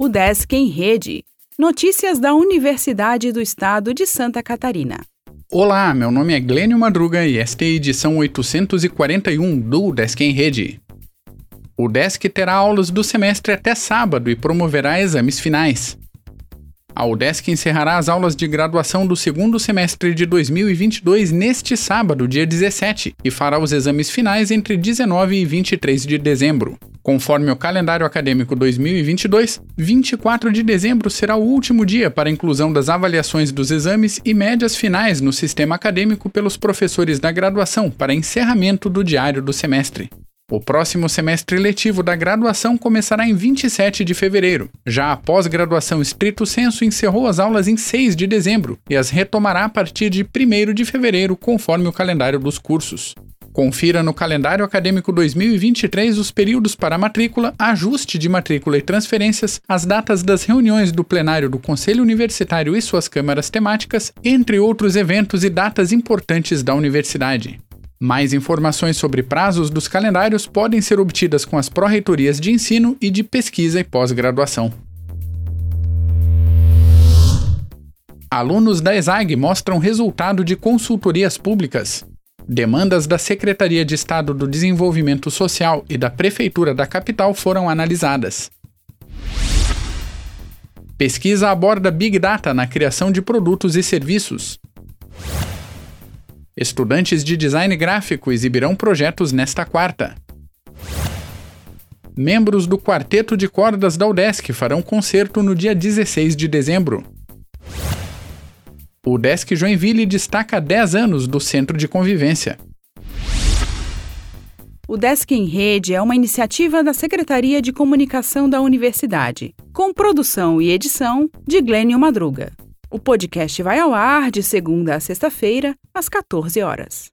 O Desk em Rede. Notícias da Universidade do Estado de Santa Catarina. Olá, meu nome é Glênio Madruga e esta é a edição 841 do Desk em Rede. O Desk terá aulas do semestre até sábado e promoverá exames finais. A UDESC encerrará as aulas de graduação do segundo semestre de 2022 neste sábado, dia 17, e fará os exames finais entre 19 e 23 de dezembro. Conforme o calendário acadêmico 2022, 24 de dezembro será o último dia para a inclusão das avaliações dos exames e médias finais no sistema acadêmico pelos professores da graduação para encerramento do diário do semestre. O próximo semestre letivo da graduação começará em 27 de fevereiro. Já a pós-graduação estrito senso encerrou as aulas em 6 de dezembro e as retomará a partir de 1 de fevereiro, conforme o calendário dos cursos. Confira no calendário acadêmico 2023 os períodos para matrícula, ajuste de matrícula e transferências, as datas das reuniões do plenário do Conselho Universitário e suas câmaras temáticas, entre outros eventos e datas importantes da universidade. Mais informações sobre prazos dos calendários podem ser obtidas com as pró-reitorias de ensino e de pesquisa e pós-graduação. Alunos da ESAG mostram resultado de consultorias públicas. Demandas da Secretaria de Estado do Desenvolvimento Social e da Prefeitura da capital foram analisadas. Pesquisa aborda Big Data na criação de produtos e serviços. Estudantes de design gráfico exibirão projetos nesta quarta. Membros do Quarteto de Cordas da UDESC farão concerto no dia 16 de dezembro. O Desk Joinville destaca 10 anos do Centro de Convivência. O Desk em Rede é uma iniciativa da Secretaria de Comunicação da Universidade, com produção e edição de Glênio Madruga. O podcast vai ao ar de segunda a sexta-feira, às 14 horas.